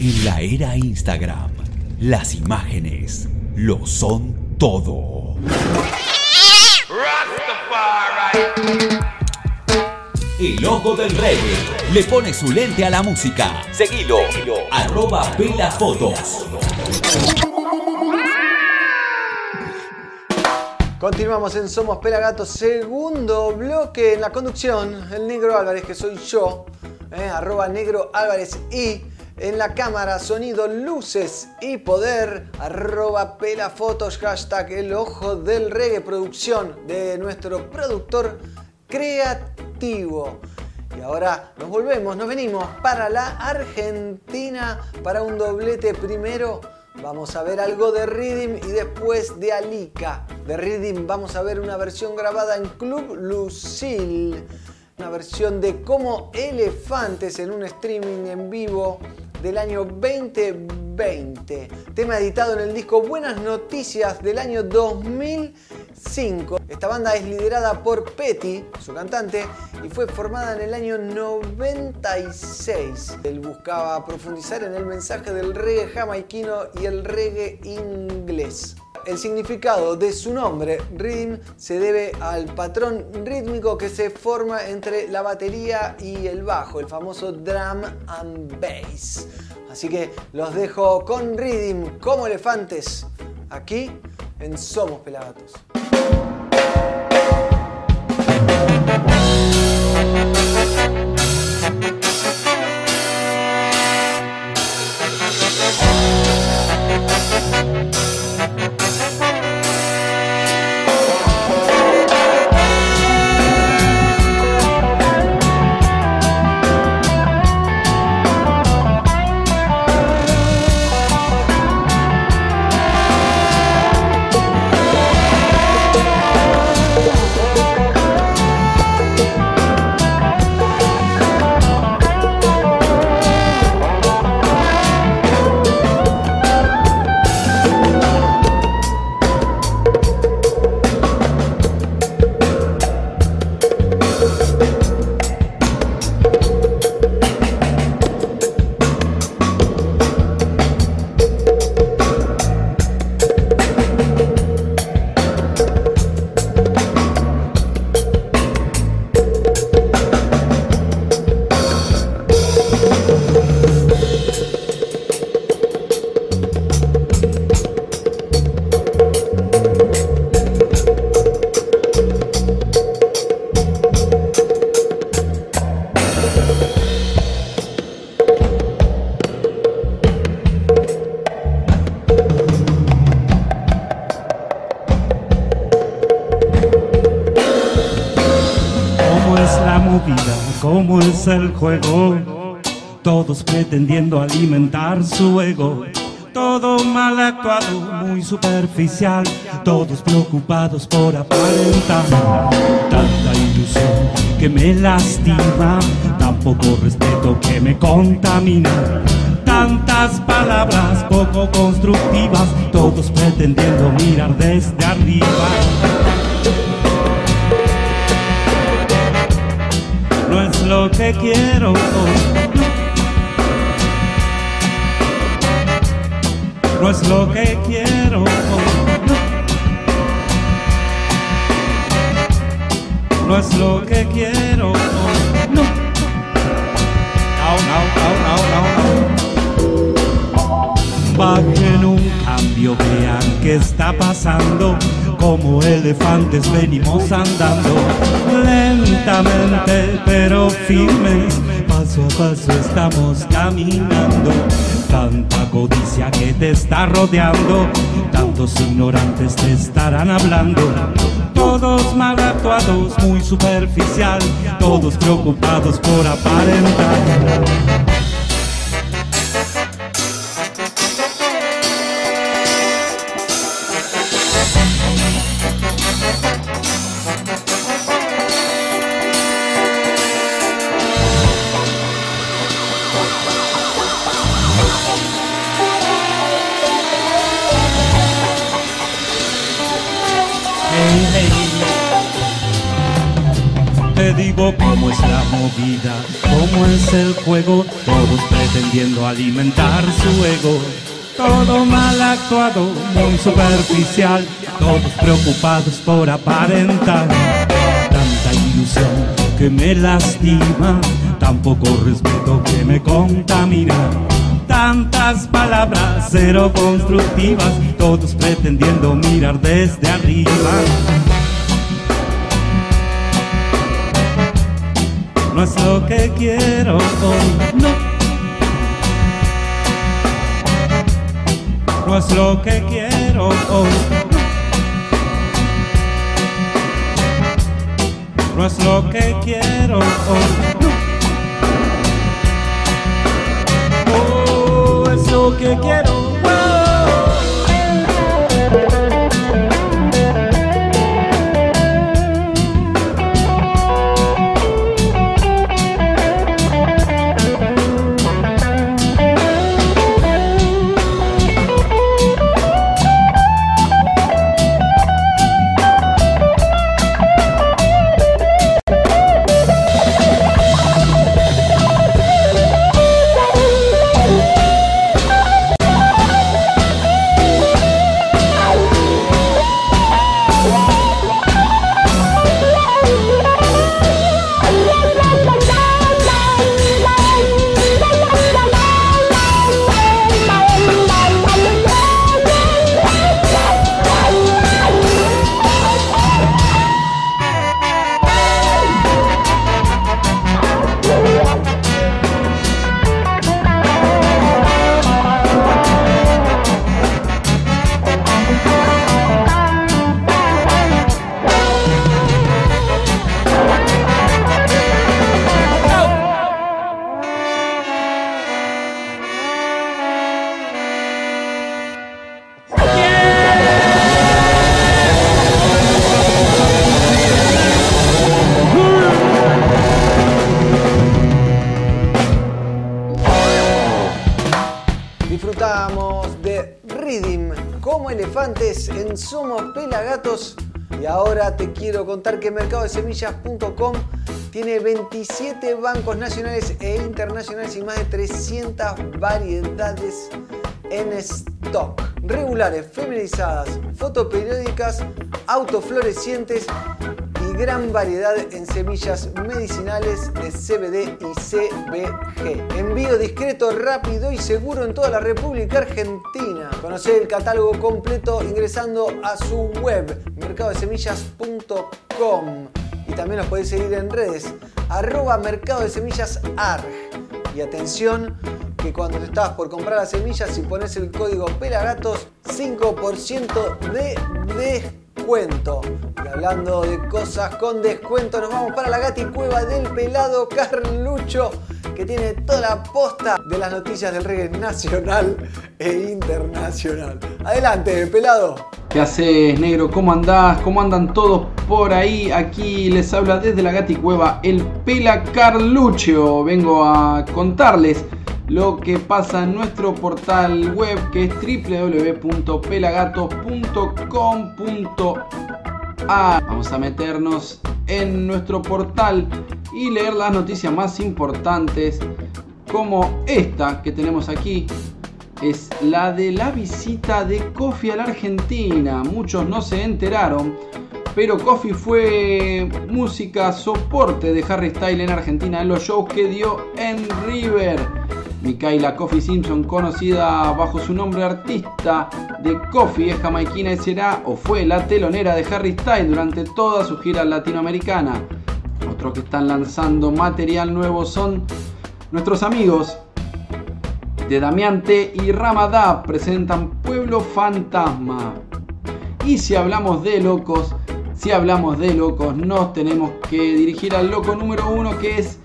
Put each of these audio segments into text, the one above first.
En la era Instagram, las imágenes lo son todo. El ojo del reggae le pone su lente a la música. Seguilo, arroba Fotos. Continuamos en Somos Pelagatos, segundo bloque en la conducción, el Negro Álvarez, que soy yo, eh, arroba Negro Álvarez y en la cámara, sonido, luces y poder, arroba pelafotos, hashtag el ojo del reggae, producción de nuestro productor creativo. Y ahora nos volvemos, nos venimos para la Argentina para un doblete primero Vamos a ver algo de Rhythm y después de Alika. De Rhythm vamos a ver una versión grabada en Club Lucille. Una versión de Como Elefantes en un streaming en vivo del año 2020. Tema editado en el disco Buenas Noticias del año 2005. Esta banda es liderada por Petty, su cantante, y fue formada en el año 96. Él buscaba profundizar en el mensaje del reggae jamaiquino y el reggae inglés. El significado de su nombre, rhythm, se debe al patrón rítmico que se forma entre la batería y el bajo, el famoso drum and bass. Así que los dejo con rhythm como elefantes aquí en Somos Pelagatos. Superficial, todos preocupados por aparentar. Tanta ilusión que me lastima, tan poco respeto que me contamina. Tantas palabras poco constructivas, todos pretendiendo mirar desde arriba. no es lo que quiero. No es lo que quiero. No es lo que quiero. No. No, no, no, Bajen un cambio, vean qué está pasando como elefantes venimos andando lentamente pero firmes, paso a paso estamos caminando. Tanta codicia que te está rodeando, tantos ignorantes te estarán hablando. Todos mal actuados, muy superficial, todos preocupados por aparentar. Explico cómo es la movida, cómo es el juego, todos pretendiendo alimentar su ego. Todo mal actuado, muy superficial, todos preocupados por aparentar. Tanta ilusión que me lastima, tan poco respeto que me contamina. Tantas palabras cero constructivas, todos pretendiendo mirar desde arriba. No es lo que quiero hoy, no. no es lo que quiero hoy. No es lo que quiero hoy. No es lo que quiero. Que mercadodesemillas.com tiene 27 bancos nacionales e internacionales y más de 300 variedades en stock. Regulares, feminizadas, fotoperiódicas, autoflorecientes y gran variedad en semillas medicinales de CBD y CBG. Envío discreto, rápido y seguro en toda la República Argentina. Conoce el catálogo completo ingresando a su web mercadodesemillas.com y también los podéis seguir en redes arroba mercado de semillas ARG. Y atención que cuando estás por comprar las semillas y pones el código PELAGATOS 5% de descuento. Y hablando de cosas con descuento, nos vamos para la gati cueva del pelado Carlucho que tiene toda la posta de las noticias del reggae nacional e internacional. Adelante, pelado. ¿Qué haces, negro? ¿Cómo andás? ¿Cómo andan todos por ahí? Aquí les habla desde la Gati Cueva el Pela Carlucho. Vengo a contarles lo que pasa en nuestro portal web que es www.pelagatos.com.ar. Vamos a meternos en nuestro portal y leer las noticias más importantes como esta que tenemos aquí es la de la visita de Kofi a la Argentina. Muchos no se enteraron, pero Kofi fue música soporte de Harry Styles en Argentina en los shows que dio en River. Mikaela Kofi Simpson, conocida bajo su nombre artista de Kofi, es jamaiquina y será o fue la telonera de Harry Styles durante toda su gira latinoamericana. Otros que están lanzando material nuevo son nuestros amigos de Damiante y Ramadá presentan Pueblo Fantasma. Y si hablamos de locos, si hablamos de locos, nos tenemos que dirigir al loco número uno que es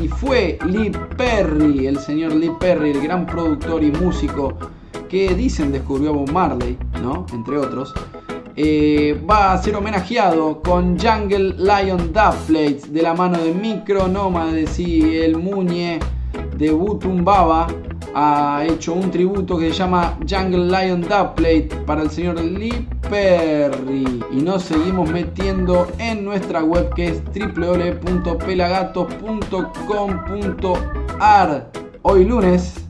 y fue Lee Perry, el señor Lee Perry, el gran productor y músico que dicen descubrió Bob Marley, ¿no? Entre otros. Eh, va a ser homenajeado con Jungle Lion Plates de la mano de Micro Nómades y el Muñe de Butumbaba ha hecho un tributo que se llama Jungle Lion Dubplate para el señor Lee Perry. Y nos seguimos metiendo en nuestra web que es www.pelagatos.com.ar. Hoy lunes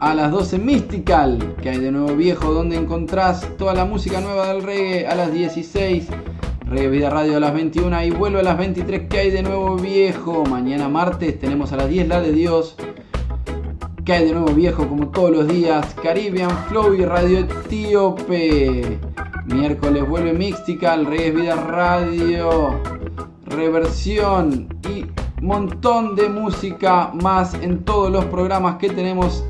a las 12 Mystical, que hay de nuevo viejo, donde encontrás toda la música nueva del reggae a las 16. Reggae Vida Radio a las 21 y vuelvo a las 23 que hay de nuevo viejo. Mañana martes tenemos a las 10 la de Dios. Que hay de nuevo viejo como todos los días. Caribbean Flow y Radio Etíope. Miércoles vuelve Mystical, Reggae Vida Radio. Reversión y montón de música más en todos los programas que tenemos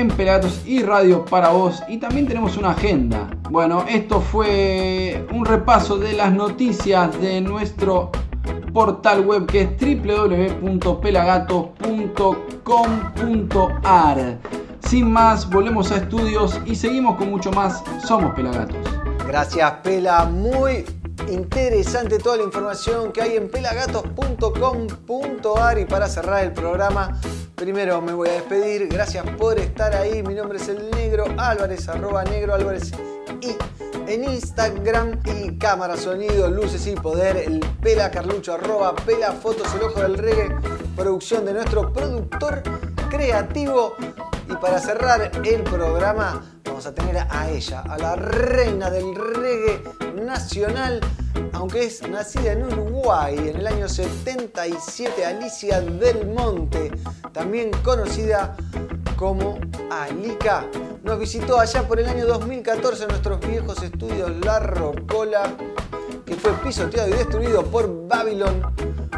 en Pelagatos y Radio para vos. Y también tenemos una agenda. Bueno, esto fue un repaso de las noticias de nuestro portal web que es www.pelagatos.com.ar. Sin más, volvemos a estudios y seguimos con mucho más. Somos Pelagatos. Gracias, Pela. Muy interesante toda la información que hay en pelagatos.com.ar. Y para cerrar el programa, primero me voy a despedir. Gracias por estar ahí. Mi nombre es el Negro Álvarez, arroba Negro Álvarez y en Instagram y cámara, sonido, luces y poder, el Pela Carlucho, arroba Pela Fotos, el ojo del reggae, producción de nuestro productor creativo. Y para cerrar el programa, vamos a tener a ella, a la reina del reggae nacional, aunque es nacida en Uruguay en el año 77, Alicia del Monte, también conocida como Alica. Nos visitó allá por el año 2014 en nuestros viejos estudios La Rocola, que fue pisoteado y destruido por Babylon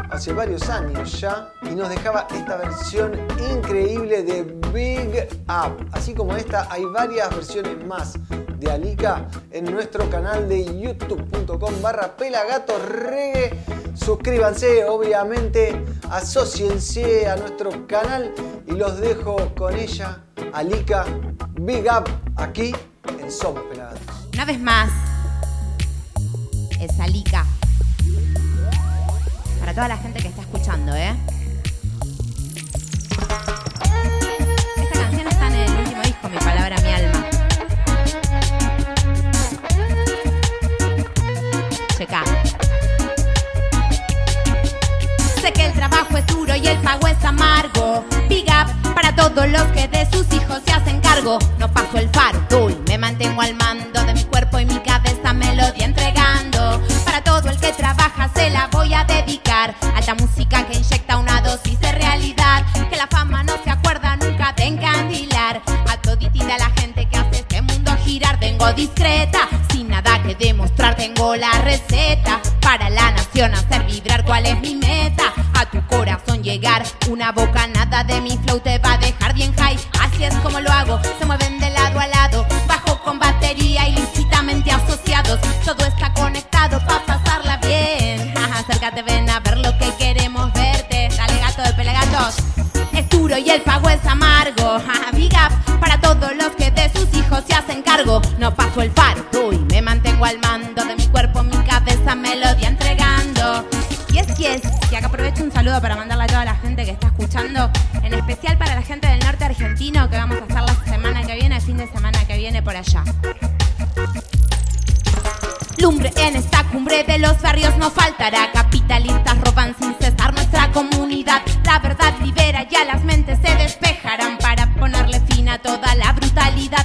hace varios años ya, y nos dejaba esta versión increíble de Big Up. Así como esta, hay varias versiones más de Alica en nuestro canal de youtube.com barra pelagatorregue. Suscríbanse, obviamente, asociense a nuestro canal y los dejo con ella, Alica Big Up, aquí en Somos Pelagatos. Una vez más, es Alica. Para toda la gente que está escuchando, ¿eh? Esta canción está en el último disco, Mi Palabra, Mi Alma. Checa. Sé que el trabajo es duro y el pago es amargo. Big up para todos los que de sus hijos se hacen cargo. No paso el faro, doy, me mantengo al mando de mi cuerpo y mi cabeza, melodía a dedicar. Alta música que inyecta una dosis de realidad. Que la fama no se acuerda nunca de encandilar. A toditita la gente que hace este mundo girar. Vengo discreta, sin nada que demostrar. Tengo la receta para la nación hacer vibrar. ¿Cuál es mi meta? A tu corazón llegar. Una bocanada de mi flow te va a dejar bien high. Así es como lo hago. Y el pago es amargo. Big up para todos los que de sus hijos se hacen cargo. No paso el faro, doy, me mantengo al mando de mi cuerpo, mi cabeza, melodía entregando. Y es que es, que acá aprovecho un saludo para mandarle a toda la gente que está escuchando, en especial para la gente del norte argentino que vamos a hacer la semana que viene, el fin de semana que viene por allá. Lumbre en esta cumbre de los barrios no faltará. Capitalistas roban sin cesar nuestra comunidad.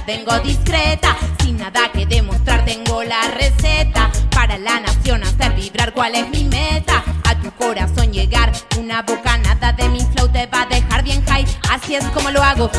Vengo discreta, sin nada que demostrar, tengo la receta para la nación hacer vibrar. ¿Cuál es mi meta? A tu corazón llegar, una bocanada de mi flow te va a dejar bien high. Así es como lo hago,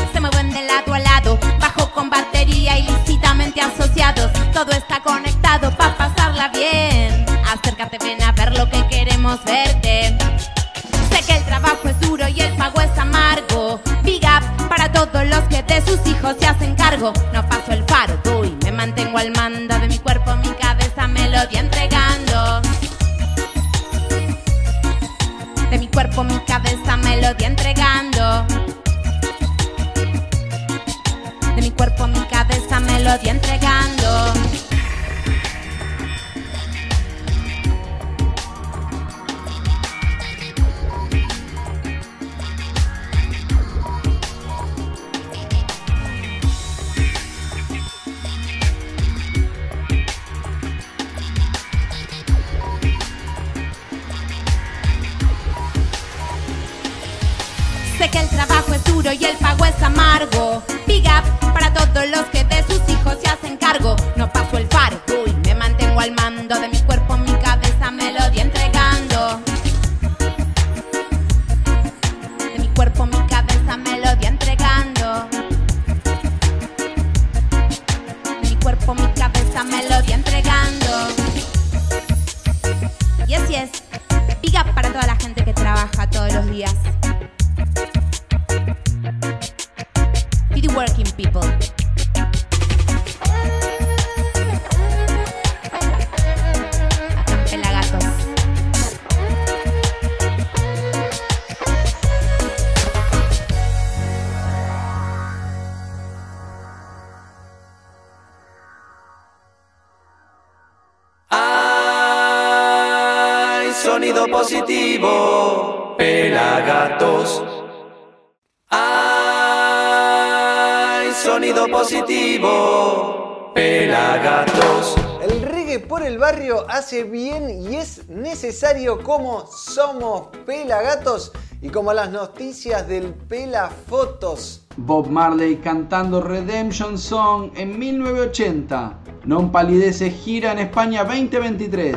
el barrio hace bien y es necesario como somos pelagatos y como las noticias del pelafotos. Bob Marley cantando Redemption Song en 1980. Non Palidece gira en España 2023.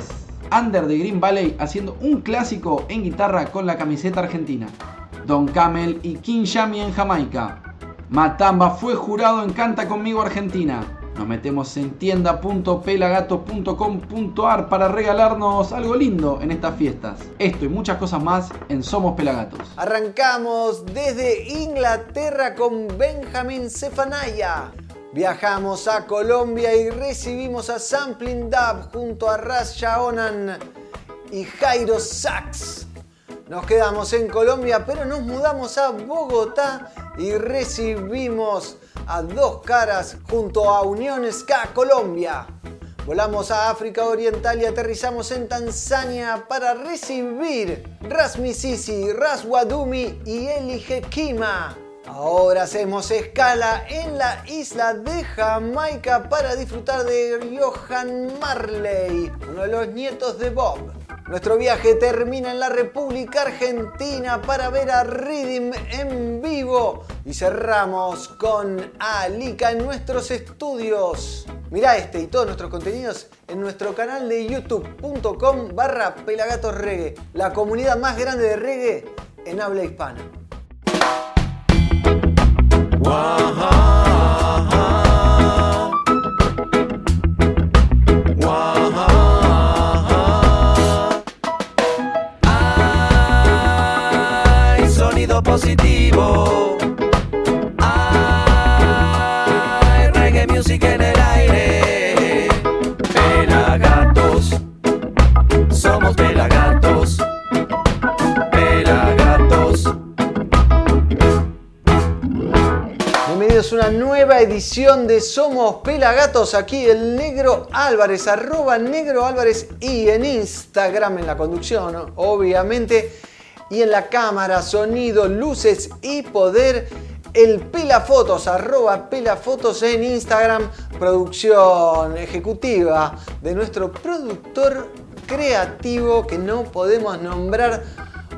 Under the Green Valley haciendo un clásico en guitarra con la camiseta argentina. Don Camel y King Yami en Jamaica. Matamba fue jurado en Canta Conmigo Argentina. Nos metemos en tienda.pelagatos.com.ar para regalarnos algo lindo en estas fiestas. Esto y muchas cosas más en Somos Pelagatos. Arrancamos desde Inglaterra con Benjamin Zephaniah. Viajamos a Colombia y recibimos a Sampling Dub junto a Raz Shaonan y Jairo Sax. Nos quedamos en Colombia, pero nos mudamos a Bogotá y recibimos a Dos Caras junto a Unión Ska Colombia. Volamos a África Oriental y aterrizamos en Tanzania para recibir Ras Misisi, Ras Wadumi y Eli Hekima. Ahora hacemos escala en la isla de Jamaica para disfrutar de Johan Marley, uno de los nietos de Bob. Nuestro viaje termina en la República Argentina para ver a Rhythm en vivo y cerramos con Alika en nuestros estudios. Mirá este y todos nuestros contenidos en nuestro canal de youtube.com barra pelagatosreggae, la comunidad más grande de reggae en habla hispana. Positivo. Hay reggae music en el aire. Pelagatos. Somos pelagatos. Pelagatos. Bienvenidos a una nueva edición de Somos Pelagatos. Aquí el Negro Álvarez, arroba Negro Álvarez y en Instagram en la conducción, obviamente. Y en la cámara, sonido, luces y poder. El Pelafotos, arroba Pelafotos en Instagram. Producción ejecutiva de nuestro productor creativo que no podemos nombrar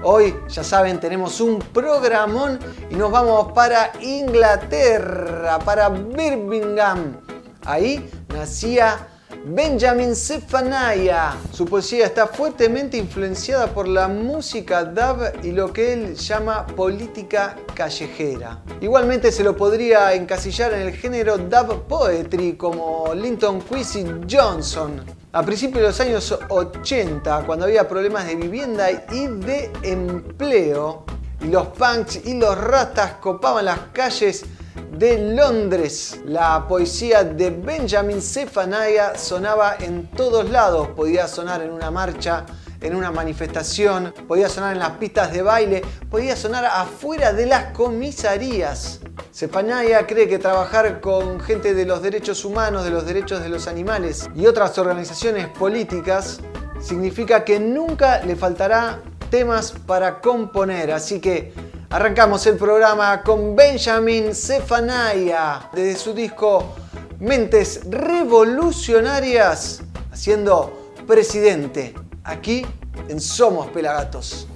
Hoy, ya saben, tenemos un programón y nos vamos para Inglaterra, para Birmingham. Ahí nacía Benjamin Zephaniah. Su poesía está fuertemente influenciada por la música dub y lo que él llama política callejera. Igualmente se lo podría encasillar en el género dub poetry como Linton Kwesi Johnson. A principios de los años 80, cuando había problemas de vivienda y de empleo, y los punks y los ratas copaban las calles de Londres. La poesía de Benjamin Zephaniah sonaba en todos lados. Podía sonar en una marcha, en una manifestación, podía sonar en las pistas de baile, podía sonar afuera de las comisarías. Zephaniah cree que trabajar con gente de los derechos humanos, de los derechos de los animales y otras organizaciones políticas significa que nunca le faltará temas para componer. Así que arrancamos el programa con Benjamin Zephaniah desde su disco Mentes Revolucionarias haciendo presidente aquí en Somos Pelagatos.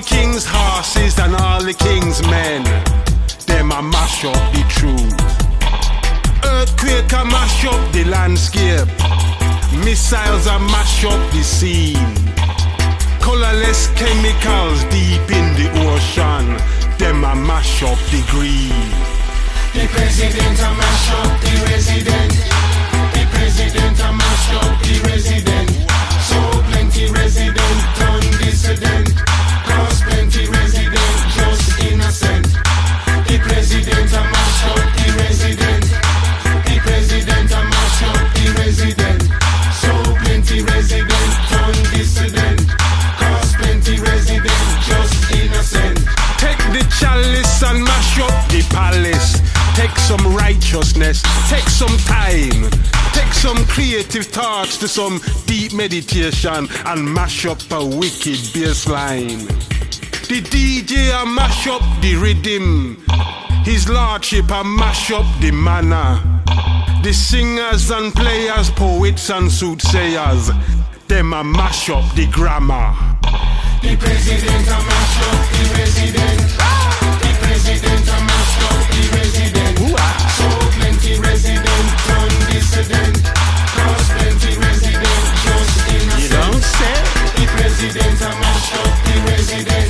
The king's horses and all the king's men. Them a mash up the truth. Earthquake a mash up the landscape. Missiles a mash up the scene. Colorless chemicals deep in the ocean. Them a mash up the green. The president a mash up the resident. The president a mash up the resident. So plenty resident turn dissident. Plenty resident just innocent. The president mash up the resident. The president mash up the resident. So plenty resident dissident. Cause plenty resident just innocent. Take the chalice and mash up the palace. Take some righteousness, take some time, take some creative thoughts to some deep meditation and mash up a wicked bass line. The DJ a mash up the rhythm, his lordship a mash up the manner. The singers and players, poets and soothsayers, them a mash up the grammar. The president a mash up the resident. The president a resident turn dissident. Cause plenty resident just innocent. You don't say. The president a mash up the resident.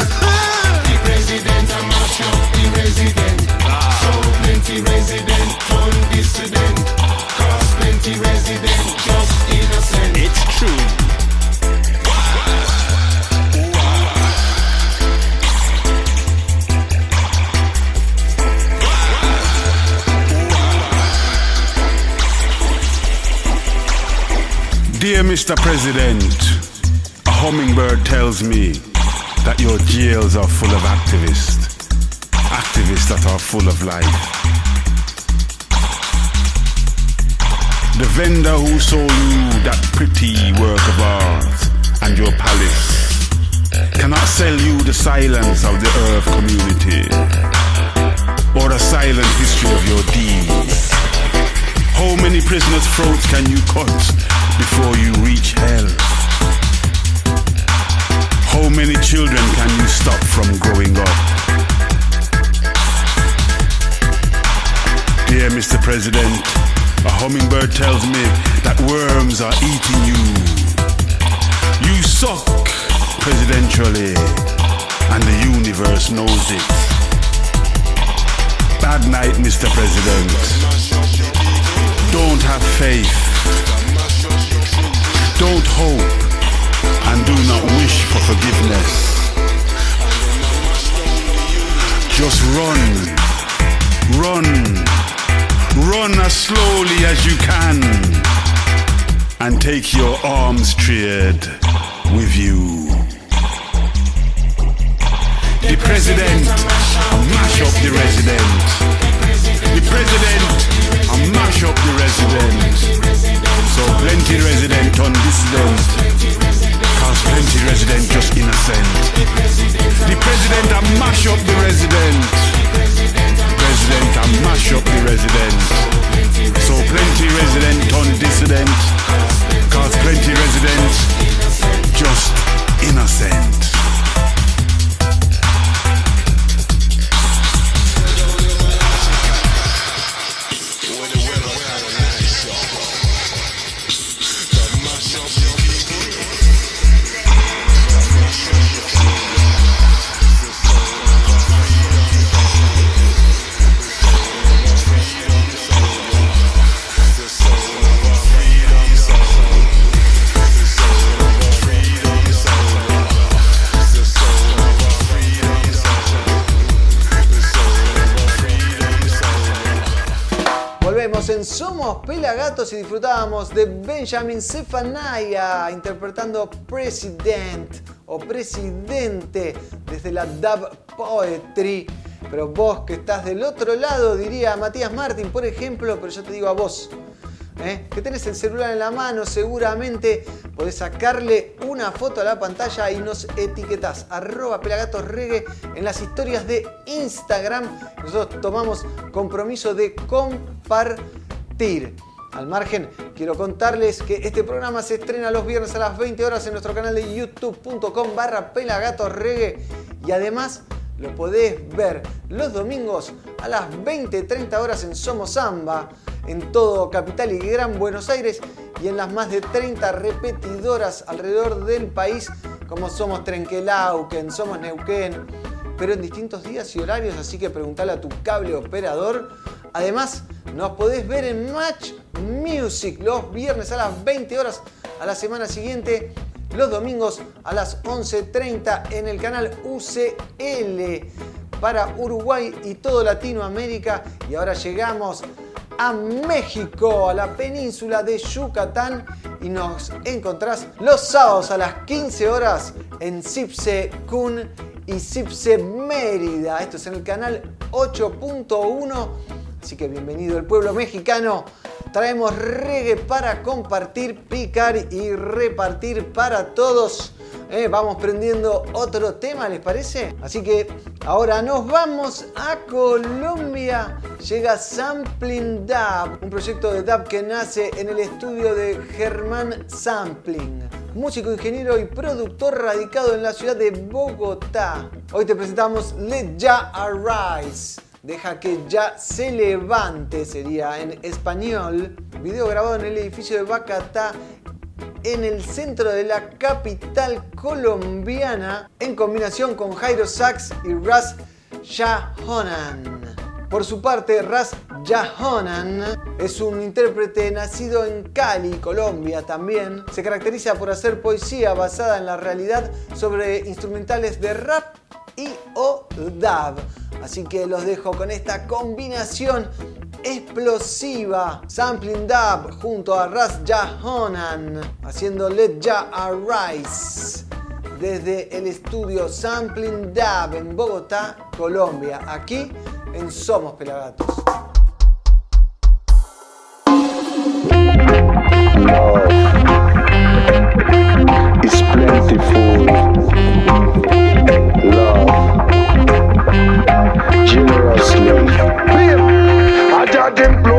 Dear Mr. President, a hummingbird tells me that your jails are full of activists. Activists that are full of life. The vendor who sold you that pretty work of art and your palace cannot sell you the silence of the earth community or the silent history of your deeds. How many prisoners' throats can you cut before you reach hell? How many children can you stop from growing up? Dear Mr. President, a hummingbird tells me that worms are eating you. You suck presidentially, and the universe knows it. Bad night, Mr. President. Don't have faith. Don't hope. And do not wish for forgiveness. Just run. Run. Run as slowly as you can. And take your arms trade with you. The president, mash up the resident. The president, mash up the resident. So plenty resident on dissident. Cause plenty resident just innocent. The president, a mash up the resident. President, a mash up the resident. So plenty resident on dissident. Cause plenty resident just innocent. Y disfrutábamos de Benjamin Zephaniah interpretando President o Presidente desde la Dub Poetry. Pero vos que estás del otro lado, diría Matías Martín, por ejemplo, pero yo te digo a vos, ¿eh? que tenés el celular en la mano, seguramente podés sacarle una foto a la pantalla y nos etiquetás arroba pelagatosregue en las historias de Instagram. Nosotros tomamos compromiso de compartir. Al margen, quiero contarles que este programa se estrena los viernes a las 20 horas en nuestro canal de youtube.com barra pelagatosregue y además lo podés ver los domingos a las 20-30 horas en Somos Samba, en todo Capital y Gran Buenos Aires y en las más de 30 repetidoras alrededor del país, como Somos Trenquelauquen, Somos Neuquén, pero en distintos días y horarios, así que preguntale a tu cable operador. Además, nos podés ver en Match Music los viernes a las 20 horas a la semana siguiente los domingos a las 11.30 en el canal UCL para Uruguay y todo Latinoamérica. Y ahora llegamos a México, a la península de Yucatán y nos encontrás los sábados a las 15 horas en Cipse Kun y Cipse Mérida. Esto es en el canal 8.1. Así que bienvenido el pueblo mexicano. Traemos reggae para compartir, picar y repartir para todos. Eh, vamos prendiendo otro tema, ¿les parece? Así que ahora nos vamos a Colombia. Llega Sampling Dub, un proyecto de dub que nace en el estudio de Germán Sampling, músico, ingeniero y productor radicado en la ciudad de Bogotá. Hoy te presentamos Let Ya Arise. Deja que ya se levante, sería en español. Video grabado en el edificio de Bacatá, en el centro de la capital colombiana, en combinación con Jairo Sachs y Ras Jahonan. Por su parte, Ras Jahonan es un intérprete nacido en Cali, Colombia también. Se caracteriza por hacer poesía basada en la realidad sobre instrumentales de rap y o dub. Así que los dejo con esta combinación explosiva. Sampling Dub junto a Ras Jahonan haciendo Let Ya Arise desde el estudio Sampling Dub en Bogotá, Colombia. Aquí en Somos Pelagatos. Generously. Allá implórale, vuelve y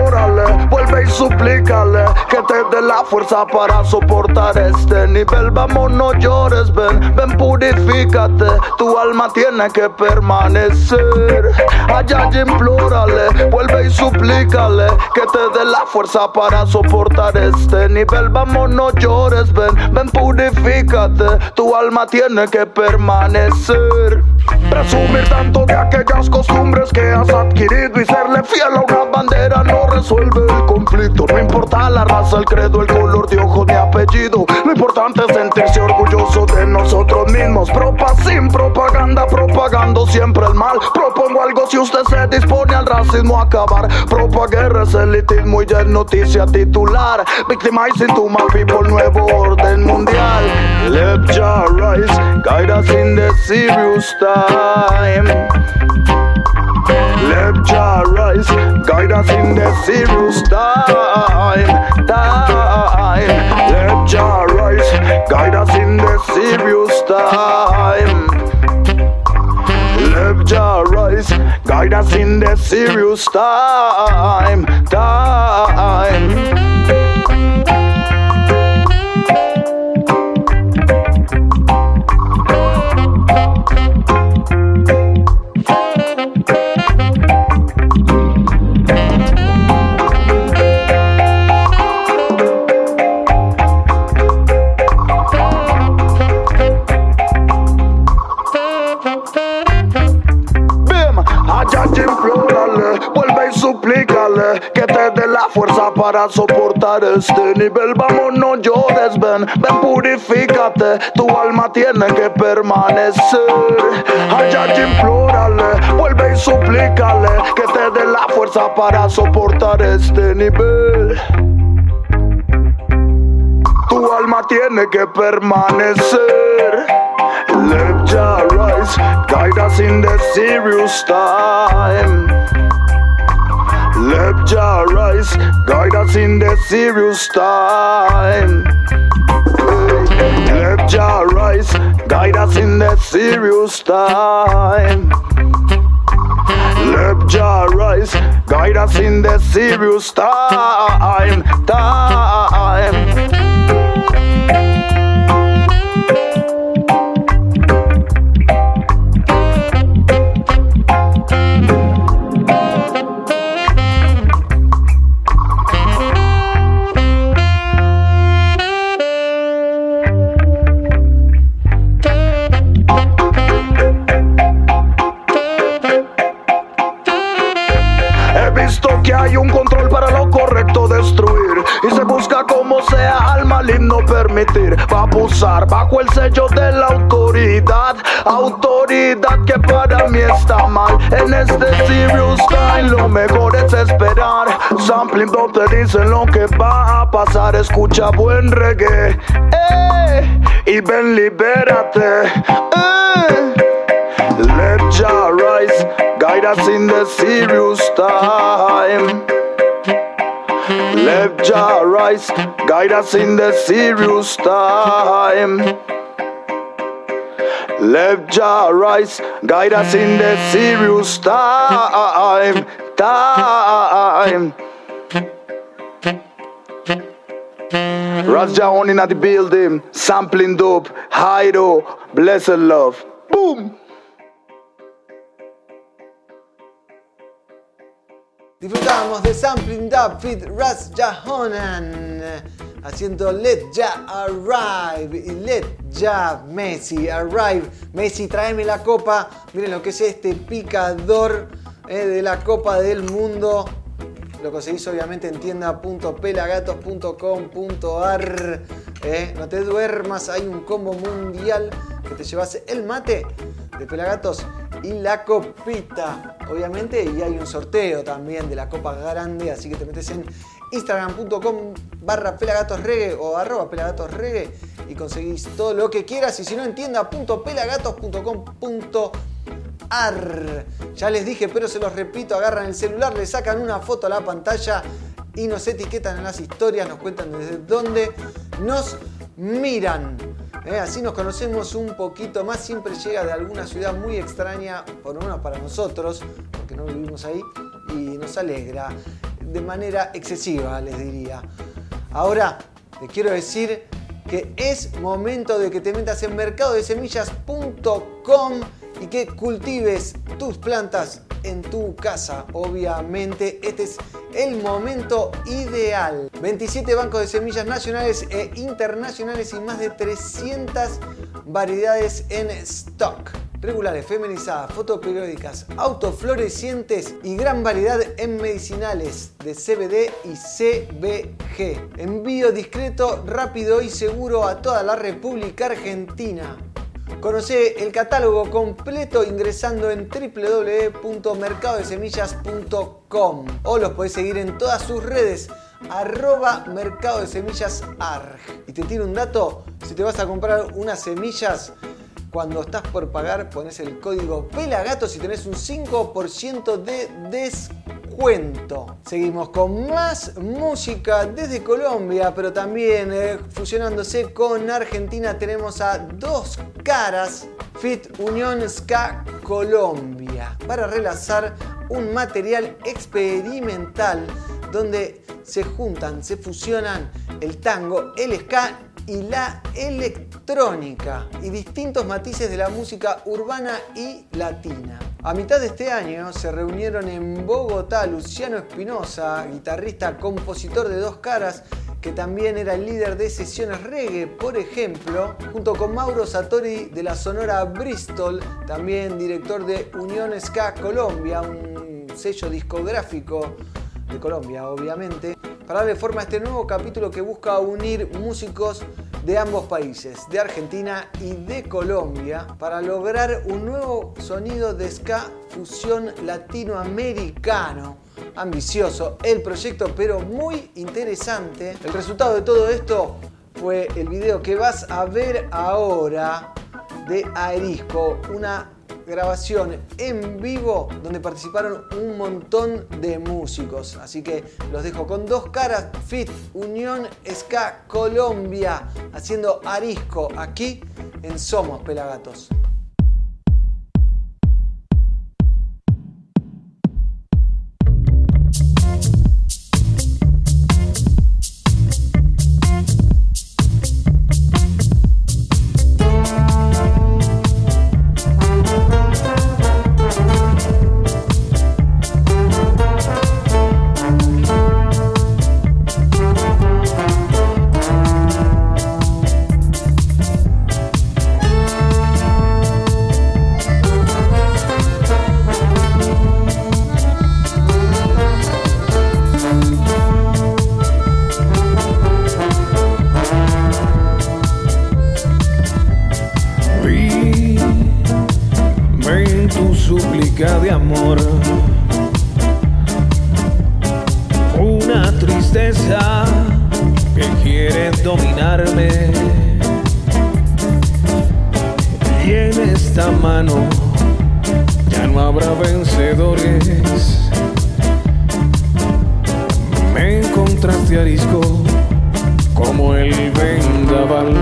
suplícale que te dé la fuerza para soportar este nivel. Vamos, no llores, ven, ven, purifícate. Tu alma tiene que permanecer. Allá implórale, vuelve y suplícale que te dé la fuerza para soportar este nivel. Vamos, no llores, ven, ven, purifícate. Tu alma tiene que permanecer. Presumir tanto de aquellas costumbres que has adquirido y serle fiel a una bandera no resuelve el conflicto. No importa la raza, el credo, el color de ojo de apellido. Lo importante es sentirse orgulloso de nosotros mismos. Propa sin propaganda, propagando siempre el mal. Propongo algo si usted se dispone al racismo a acabar. Propaguerra es elitismo y ya es noticia titular. Victimizing to my people, nuevo orden mundial. Ya rise, guide us in time. Rise, guide us in the serious time, time. Rise, guide us in the serious time. Guide us in the serious time, time. Dé la fuerza para soportar este nivel. Vamos, no llores, ven, ven, purifícate. Tu alma tiene que permanecer. Allá implórale, vuelve y suplícale que te dé la fuerza para soportar este nivel. Tu alma tiene que permanecer. Let Jah rise, guide us in the serious time. Let Jah rise, guide us in the serious time. Let Jah rise, guide us in the serious time. Let Jah rise, guide us in the serious time, time. Autoridad, que para mí está mal. En este serious time lo mejor es esperar. Sampling Dub te dicen lo que va a pasar. Escucha buen reggae, eh, y ven libérate. Eh. Let Jah rise, guide us in the serious time. Let Jah rise, guide us in the serious time. Let Jah rise, guide us in the serious time. Time. Raja on in the building, sampling dope, Hydo, oh, blessed love. Boom! Disfrutábamos de Sampling Dub Fit Ras Jahonan haciendo Let Ya Arrive y Let Ya Messi Arrive. Messi, tráeme la copa. Miren lo que es este picador eh, de la Copa del Mundo. Lo conseguís obviamente en tienda.pelagatos.com.ar. Eh, no te duermas, hay un combo mundial que te llevas el mate de Pelagatos y la copita, obviamente, y hay un sorteo también de la copa grande, así que te metes en instagram.com barra pelagatosregue o arroba pelagatosregue y conseguís todo lo que quieras y si no en tienda.pelagatos.com.ar ya les dije pero se los repito agarran el celular le sacan una foto a la pantalla y nos etiquetan en las historias nos cuentan desde dónde nos miran ¿eh? así nos conocemos un poquito más. Siempre llega de alguna ciudad muy extraña, por lo menos para nosotros, porque no vivimos ahí, y nos alegra de manera excesiva, les diría. Ahora, te quiero decir que es momento de que te metas en mercadodesemillas.com y que cultives tus plantas en tu casa, obviamente. Este es el momento ideal. 27 bancos de semillas nacionales e internacionales y más de 300 variedades en stock. Regulares, feminizadas, fotoperiódicas, autoflorecientes y gran variedad en medicinales de CBD y CBG. Envío discreto, rápido y seguro a toda la República Argentina. Conoce el catálogo completo ingresando en www.mercadodesemillas.com o los podés seguir en todas sus redes arroba mercado de semillas arg. Y te tiro un dato, si te vas a comprar unas semillas, cuando estás por pagar pones el código PELAGATOS y tenés un 5% de descuento. Seguimos con más música desde Colombia, pero también eh, fusionándose con Argentina tenemos a Dos Caras Fit Unión Ska Colombia para relanzar un material experimental donde se juntan, se fusionan el tango, el ska y la electrónica y distintos matices de la música urbana y latina. A mitad de este año se reunieron en Bogotá Luciano Espinosa, guitarrista, compositor de Dos Caras, que también era el líder de sesiones reggae, por ejemplo, junto con Mauro Satori de la Sonora Bristol, también director de Unión Ska Colombia, un sello discográfico de Colombia, obviamente, para darle forma a este nuevo capítulo que busca unir músicos de ambos países, de Argentina y de Colombia, para lograr un nuevo sonido de ska fusión latinoamericano. ambicioso el proyecto, pero muy interesante. El resultado de todo esto fue el video que vas a ver ahora de Aerisco, una grabación en vivo donde participaron un montón de músicos. Así que los dejo con dos caras, Fit Unión Ska Colombia, haciendo Arisco aquí en Somos Pelagatos. Esta mano ya no habrá vencedores. Me encontraste arisco como el vendaval.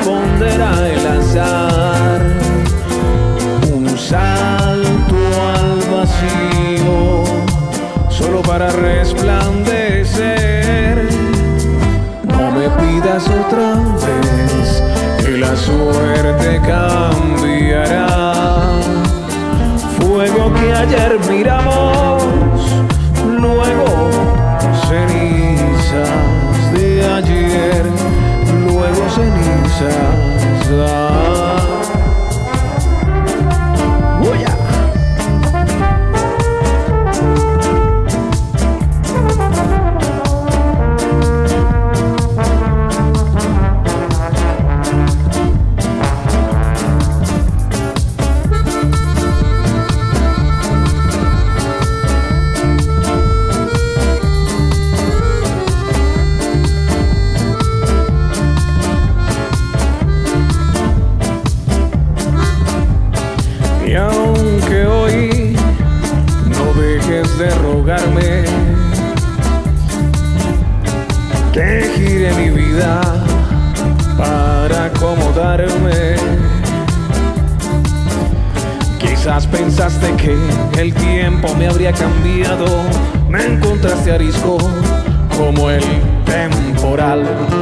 Responderá el azar. Un salto al vacío solo para resplandecer. No me pidas otra vez que la suerte cambiará. Fuego que ayer miramos, myself el temporal.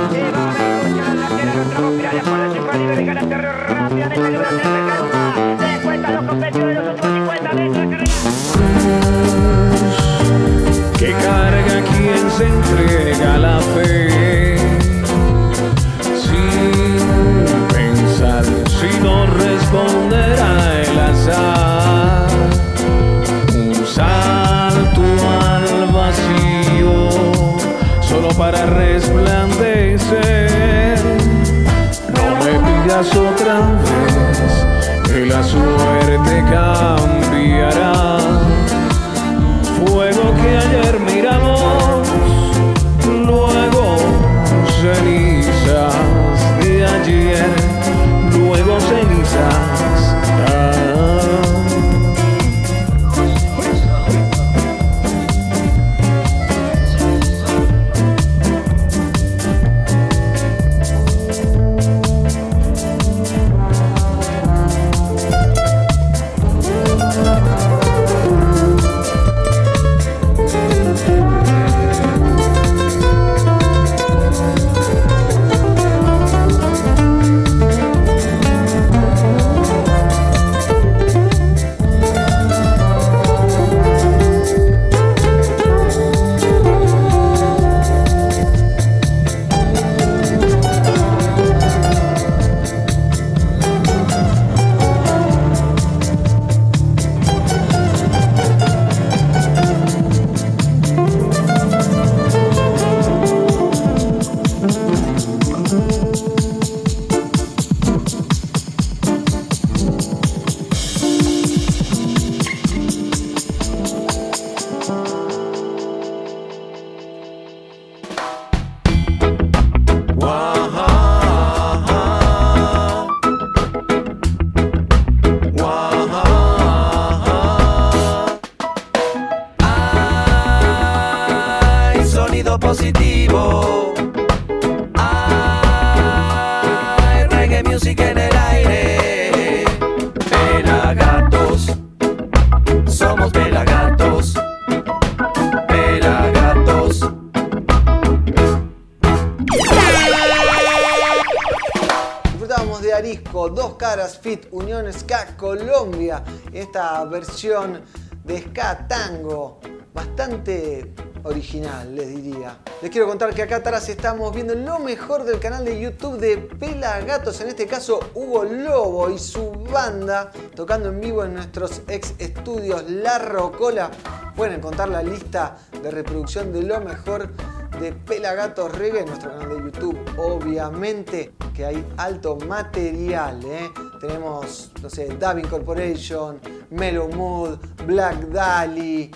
Fit Unión Ska Colombia. Esta versión de Ska Tango, bastante original, les diría. Les quiero contar que acá atrás estamos viendo lo mejor del canal de YouTube de Pelagatos, en este caso Hugo Lobo y su banda, tocando en vivo en nuestros ex estudios La Rocola. Pueden encontrar la lista de reproducción de lo mejor de Pelagatos Reggae en nuestro canal de YouTube. Obviamente que hay alto material, ¿eh? Tenemos, no sé, Davin Corporation, Mellow Mood, Black Dali,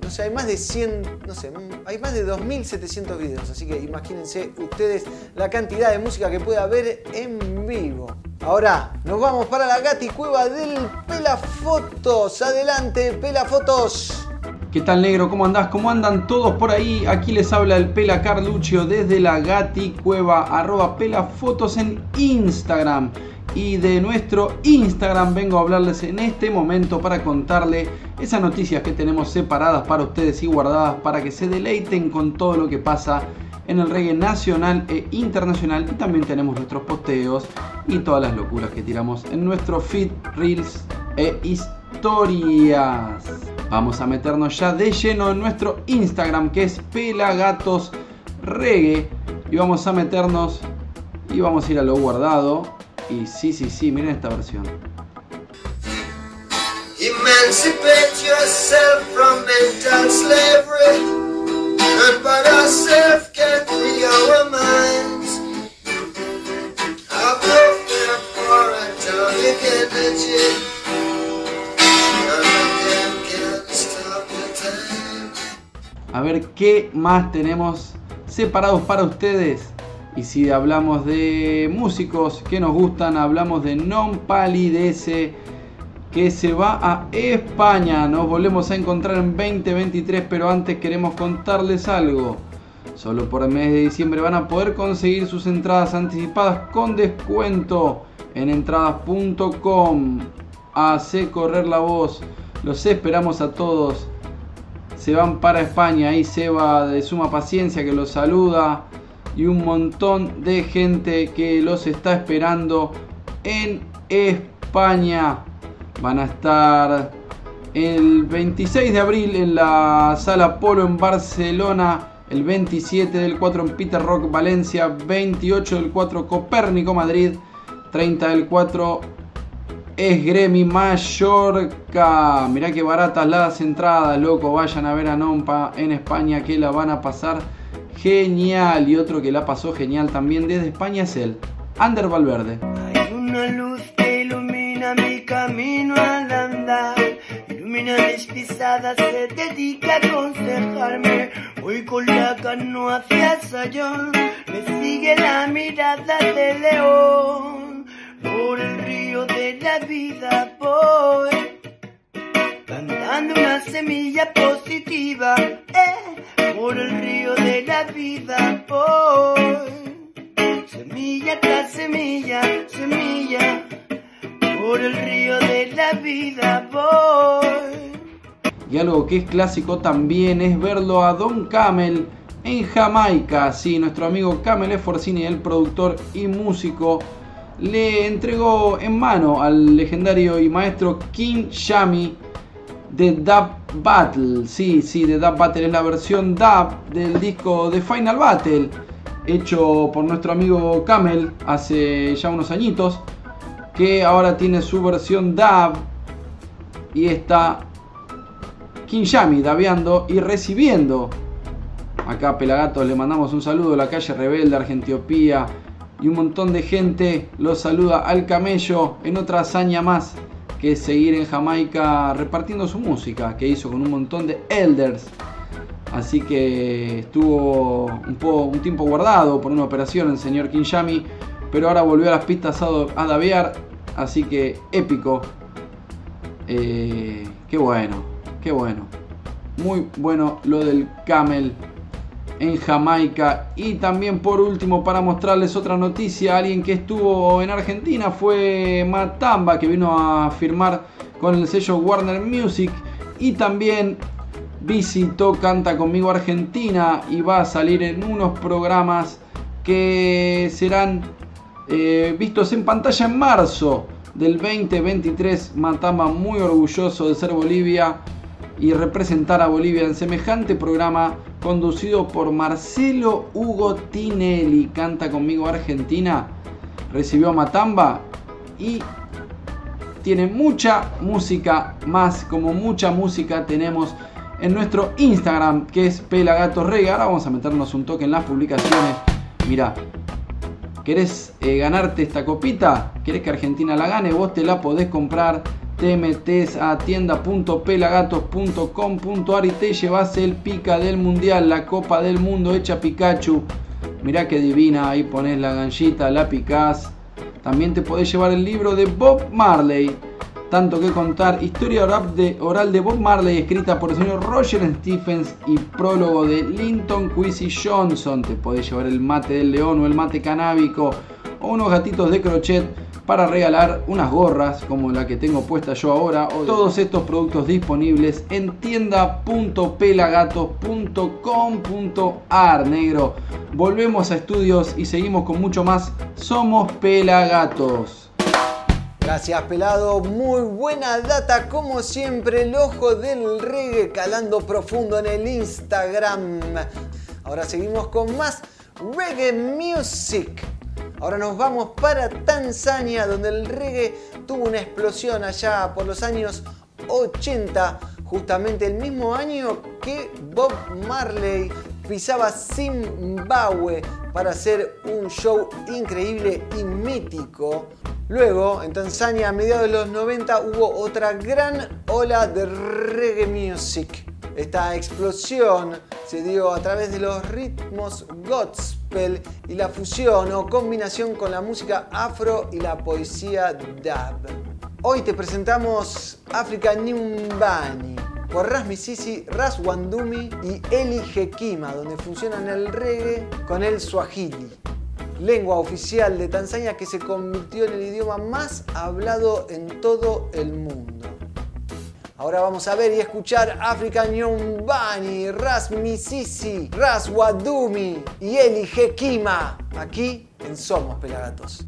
no sé, hay más de 100, no sé, hay más de 2.700 videos, así que imagínense ustedes la cantidad de música que puede haber en vivo. Ahora nos vamos para la Gati Cueva del Pelafotos. Adelante, Pelafotos. ¿Qué tal negro? ¿Cómo andás? ¿Cómo andan todos por ahí? Aquí les habla el Pela Carluccio desde la Gati Cueva, arroba Pelafotos en Instagram. Y de nuestro Instagram vengo a hablarles en este momento para contarle esas noticias que tenemos separadas para ustedes y guardadas para que se deleiten con todo lo que pasa en el reggae nacional e internacional. Y también tenemos nuestros posteos y todas las locuras que tiramos en nuestro feed, reels e historias. Vamos a meternos ya de lleno en nuestro Instagram que es Pelagatos Reggae. Y vamos a meternos y vamos a ir a lo guardado. Y sí, sí, sí, miren esta versión. Emancipate yourself from mental slavery. None but ourselves can free our minds. No fear for atomic energy. A ver qué más tenemos separados para ustedes. Y si hablamos de músicos que nos gustan, hablamos de Non Palidece, que se va a España. Nos volvemos a encontrar en 2023, pero antes queremos contarles algo. Solo por el mes de diciembre van a poder conseguir sus entradas anticipadas con descuento en entradas.com. Hace correr la voz. Los esperamos a todos. Se van para España. Ahí Seba de Suma Paciencia que los saluda y un montón de gente que los está esperando en España. Van a estar el 26 de abril en la Sala Polo en Barcelona, el 27 del 4 en Peter Rock Valencia, 28 del 4 Copérnico Madrid, 30 del 4 Esgremi Mallorca. Mirá que baratas las entradas, loco. Vayan a ver a Nompa en España que la van a pasar genial. Y otro que la pasó genial también desde España es el Ander Valverde. Hay una luz que ilumina mi camino al andar. Ilumina mis pisadas, se dedica a aconsejarme. Voy con la canoa hacia Sayón. Me sigue la mirada de león. Por el río de la vida voy. Plantando una semilla positiva. Eh, por el río de la vida voy. Semilla tras semilla, semilla. Por el río de la vida voy. Y algo que es clásico también es verlo a Don Camel en Jamaica. Sí, nuestro amigo Camel Esforcini, el productor y músico, le entregó en mano al legendario y maestro King Shami de Dub Battle. Sí, sí, de Dub Battle es la versión dub del disco de Final Battle, hecho por nuestro amigo Camel hace ya unos añitos, que ahora tiene su versión dub y está King Yami dabeando y recibiendo. Acá Pelagatos le mandamos un saludo a la calle Rebelde, Argentiopía y un montón de gente lo saluda al camello en otra hazaña más que seguir en Jamaica repartiendo su música que hizo con un montón de elders. Así que estuvo un, po- un tiempo guardado por una operación el señor Kinshami, pero ahora volvió a las pistas a, dabear, así que épico. Eh, qué bueno, qué bueno. Muy bueno lo del Camel en Jamaica. Y también por último, para mostrarles otra noticia, alguien que estuvo en Argentina fue Matamba, que vino a firmar con el sello Warner Music. Y también visitó Canta conmigo Argentina y va a salir en unos programas que serán eh, vistos en pantalla en marzo del 2023. Matamba muy orgulloso de ser Bolivia y representar a Bolivia en semejante programa conducido por Marcelo Hugo Tinelli. Canta conmigo Argentina, recibió a Matamba y tiene mucha música más, como mucha música tenemos en nuestro Instagram que es Pelagatorrega. Ahora vamos a meternos un toque en las publicaciones. Mira, ¿querés eh, ganarte esta copita? ¿Querés que Argentina la gane? Vos te la podés comprar te metes a tienda.pelagatos.com.ar y te llevas el pica del mundial, la copa del mundo hecha Pikachu. Mirá que divina, ahí pones la ganchita, la picás. También te podés llevar el libro de Bob Marley. Tanto que contar, historia oral de, Bob Marley escrita por el señor Roger Stephens y prólogo de Linton Quincy Johnson. Te podés llevar el mate del león o el mate canábico o unos gatitos de crochet para regalar unas gorras como la que tengo puesta yo ahora. O todos estos productos disponibles en tienda.pelagatos.com.ar negro. Volvemos a estudios y seguimos con mucho más. Somos Pelagatos. Gracias pelado, muy buena data como siempre, el ojo del reggae calando profundo en el Instagram. Ahora seguimos con más reggae music. Ahora nos vamos para Tanzania, donde el reggae tuvo una explosión allá por los años 80, justamente el mismo año que Bob Marley pisaba Zimbabue para hacer un show increíble y mítico. Luego, en Tanzania, a mediados de los 90, hubo otra gran ola de reggae music. Esta explosión se dio a través de los ritmos gospel y la fusión o combinación con la música afro y la poesía dub. Hoy te presentamos Africa Nyumbani por Ras Misisi, Ras Wandumi y Eli Hekima, donde funcionan el reggae con el swahili, lengua oficial de Tanzania que se convirtió en el idioma más hablado en todo el mundo. Ahora vamos a ver y escuchar African Nyumbani, Ras Misisi, Ras Wadumi y Eli Hekima, aquí en Somos Pelagatos.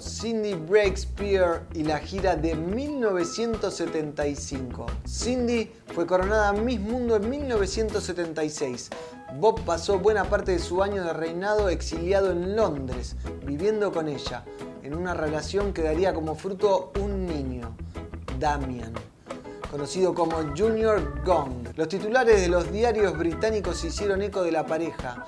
Cindy Breakspear y la gira de 1975. Cindy fue coronada Miss Mundo en 1976. Bob pasó buena parte de su año de reinado exiliado en Londres, viviendo con ella, en una relación que daría como fruto un niño, Damian conocido como Junior Gong. Los titulares de los diarios británicos hicieron eco de la pareja,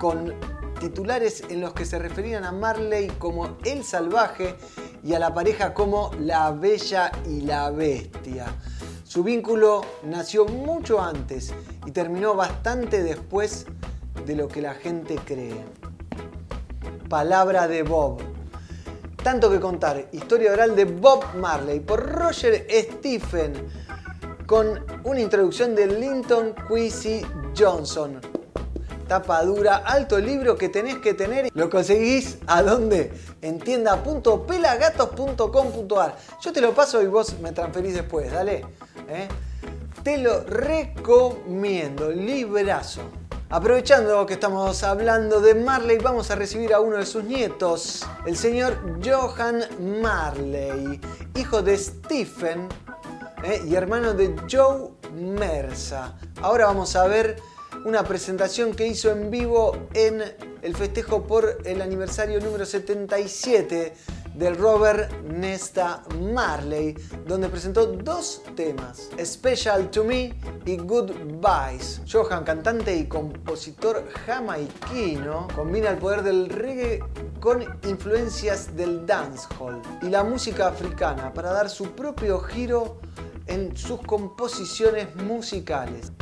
con titulares en los que se referían a Marley como el salvaje y a la pareja como la bella y la bestia. Su vínculo nació mucho antes y terminó bastante después de lo que la gente cree. Palabra de Bob. Tanto que contar. Historia oral de Bob Marley por Roger Stephen con una introducción de Linton Quincy Johnson. Tapa dura, alto libro que tenés que tener. ¿Lo conseguís a dónde? En tienda.pelagatos.com.ar. Yo te lo paso y vos me transferís después, dale. ¿eh? Te lo recomiendo, librazo. Aprovechando que estamos hablando de Marley, vamos a recibir a uno de sus nietos, el señor Johan Marley, hijo de Stephen ¿eh? y hermano de Joe Mersa. Ahora vamos a ver una presentación que hizo en vivo en el festejo por el aniversario número 77 del Robert Nesta Marley, donde presentó dos temas, Special to Me y Goodbyes. Johan, cantante y compositor jamaiquino, combina el poder del reggae con influencias del dancehall y la música africana para dar su propio giro en sus composiciones musicales.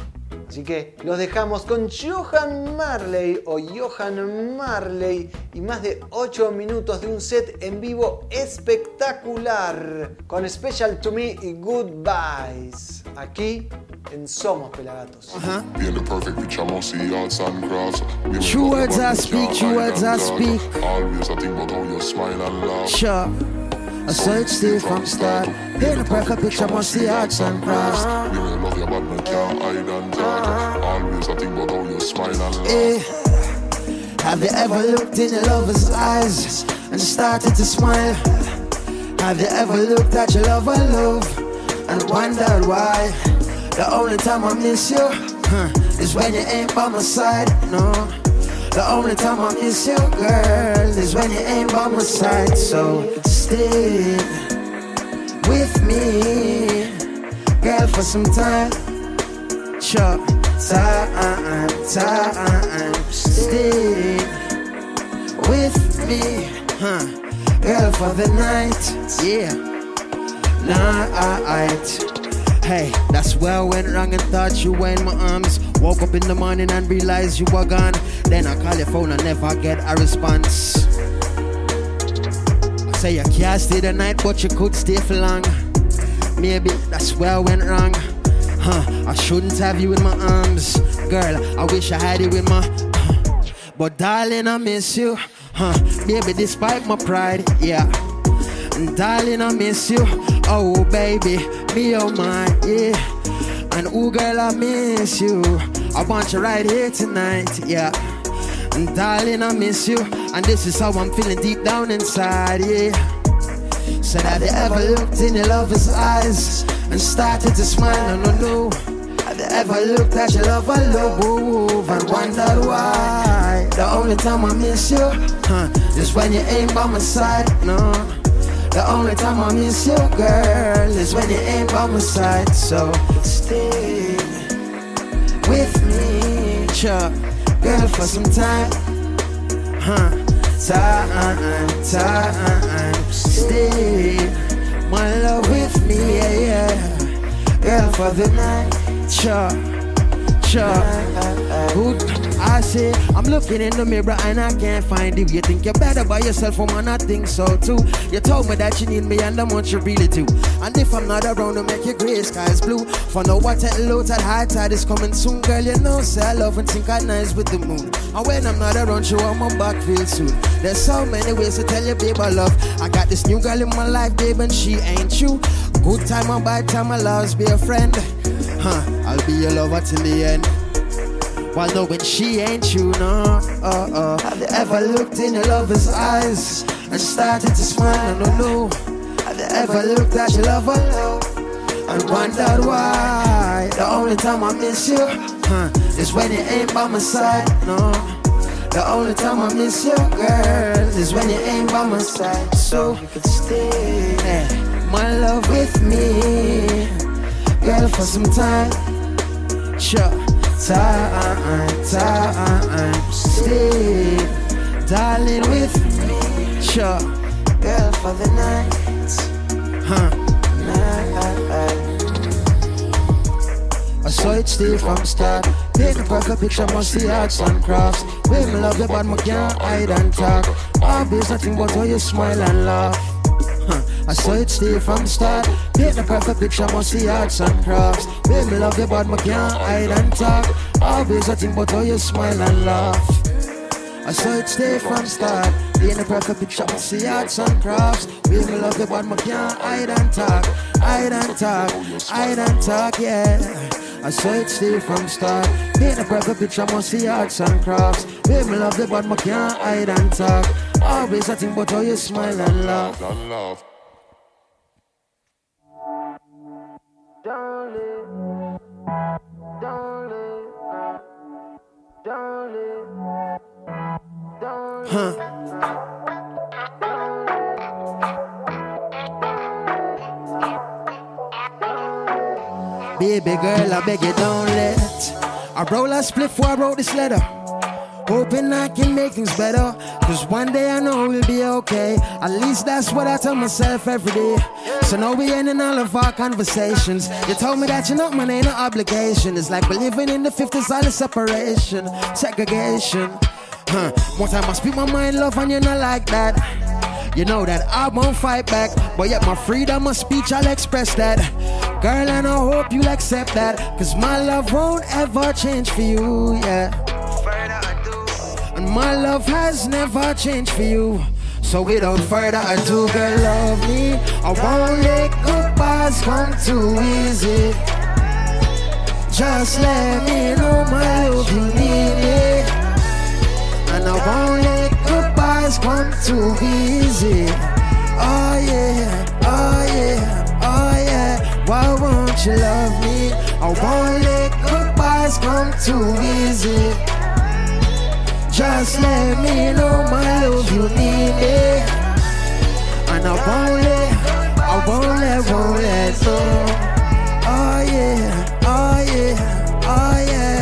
Así que los dejamos con Johan Marley o Johan Marley y más de 8 minutos de un set en vivo espectacular con Special to Me y Goodbyes. Aquí en Somos Pelagatos. Being the perfect picture, must see arts and crafts. Women True words I speak, true words I speak. Always I think about how you smile and laugh. Sure. I search still from start. Paint a perfect picture, must see arts and crafts. Bad, man can't hide and. Always I think about how you smile and laugh. Eh. Have you ever looked in your lover's eyes and started to smile? Have you ever looked at your lover love and wondered why? The only time I miss you huh, is when you ain't by my side. No. The only time I miss you, girl, is when you ain't by my side. So stay with me, girl, for some time. Sure, time, time, stay with me, huh? Girl, for the night, yeah, night. Hey, that's where I went wrong and thought you were in my arms. Woke up in the morning and realized you were gone. Then I call your phone and never get a response. I say you can't stay the night, but you could stay for long. Maybe that's where I went wrong. Huh, I shouldn't have you in my arms. Girl, I wish I had you in my. But darling, I miss you. Huh, baby, despite my pride, yeah. And darling, I miss you. Oh, baby, me oh my, yeah. And oh, girl, I miss you. I want you right here tonight, yeah. And darling, I miss you. And this is how I'm feeling deep down inside, yeah. Said, have you ever looked in your lover's eyes and started to smile? No, no, no. Have you ever looked at your lover love and wondered why? The only time I miss you, huh, is when you ain't by my side, no. The only time I miss you, girl, is when you ain't by my side. So stay with me, girl, for some time, huh? Time, time, stay, my love with me, yeah, yeah. Girl, for the night, sure, sure. Good. I say, I'm looking in the mirror and I can't find you. You think you're better by yourself, oh woman, I think so too. You told me that you need me and I want you really do. And if I'm not around to make your gray skies blue, for now what tell low tide, high tide is coming soon, girl. You know, say I love and synchronize with the moon. And when I'm not around you, on back real soon. There's so many ways to tell you, babe, I love. I got this new girl in my life, babe, and she ain't you. Good time or bad time, I'll always be a friend. Huh, I'll be your lover till the end. While knowing she ain't you, no. Uh, uh. Have you ever looked in your lover's eyes and started to smile? No, no. Have you ever looked at your lover and wondered why? The only time I miss you, huh, is when you ain't by my side, no. The only time I miss you, girl, is when you ain't by my side. So you could stay, eh, my love with me, girl, for some time. Sure, time, time, stay, darling, with me. Sure, girl, for the night, huh? I saw it still from start. Paint a perfect picture, must see arts and crafts. Women love you, but me can't hide and talk. Obvious nothing but how you smile and laugh. I saw it still from start. Paint the perfect picture, must see arts and crafts. Women love you, but me can't hide and talk. Obvious nothing but how you smile and laugh. I saw it stay from start. Paint a perfect picture, must see arts and crafts. Women love you, but me can't hide and talk. Hide and talk, hide and talk, yeah. I saw it still from start. Paint a perfect picture, must see arts and crafts. Women love you, but me can't hide and talk. Always nothing but how you smile and laugh. Huh. Baby girl, I beg you don't let I roll a split before I wrote this letter. Hoping I can make things better. Cause one day I know we'll be okay. At least that's what I tell myself every day. So now we ending all of our conversations. You told me that you're not ain't no obligation. It's like we're living in the 50s, all the separation, segregation. Huh. One time I speak my mind, love, and you're not like that. You know that I won't fight back, but yet my freedom of speech, I'll express that. Girl, and I hope you'll accept that, cause my love won't ever change for you, yeah. And my love has never changed for you. So without further ado, girl, love me. I won't let goodbyes come too easy. Just let me know my love you need it. And I won't let goodbyes come too easy. Oh yeah, oh yeah, oh yeah. Why won't you love me? I won't let goodbyes come too easy. Just let me know my love you need it. And I won't let, I won't let, won't let go. Oh yeah, oh yeah, oh yeah.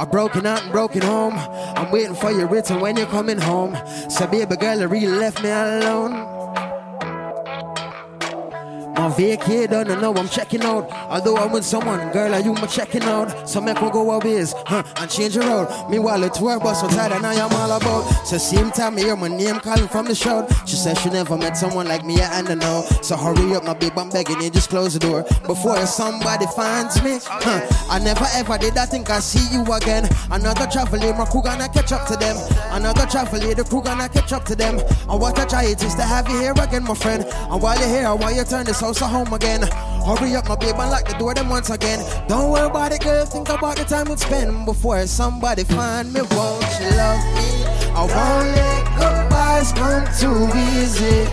I broken out and broken home. I'm waiting for your return when you're coming home. So baby girl, you really left me alone. My vacate done, I know I'm checking out. Although I'm with someone, girl, are you my checking out? So make we go ways, huh, and change road. Meanwhile, the tour bus so tired and I am all about. So same time, I hear my name calling from the shout. She said she never met someone like me, and I know. So hurry up, my babe, I'm begging you, just close the door. Before somebody finds me, huh, I never ever did I think I see you again. Another traveler, my crew gonna catch up to them. Another traveler, the crew gonna catch up to them. And what a joy it is to have you here again, my friend. And while you're here, I want you turn this house a home again. Hurry up, my babe, and lock the door them once again. Don't worry about it, girl. Think about the time we spend before somebody find me. Won't you love me? I won't let goodbyes come too easy.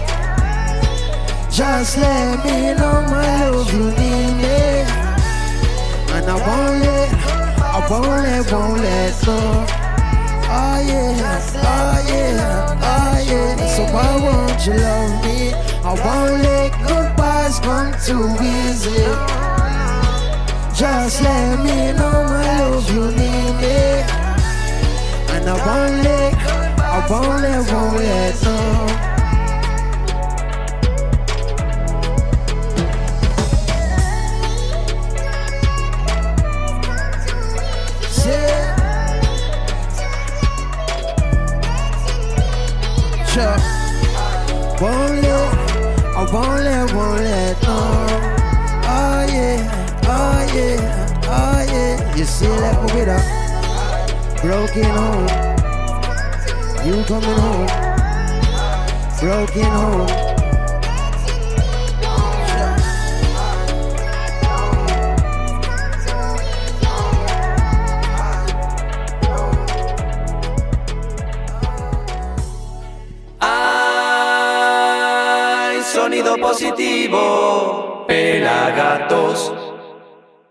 Just let me know my love you need me. And I won't let, I won't let, won't let go. Oh yeah, oh yeah, oh yeah. So why won't you love me? I won't let goodbyes come too easy. Just let me know my love you need me. And I won't let, I won't let, won't let go. Sure. Won't let, I won't let, won't let go. Oh yeah, oh yeah, oh yeah. You see me with a broken home. You coming home, broken home. positivo. Pelagatos.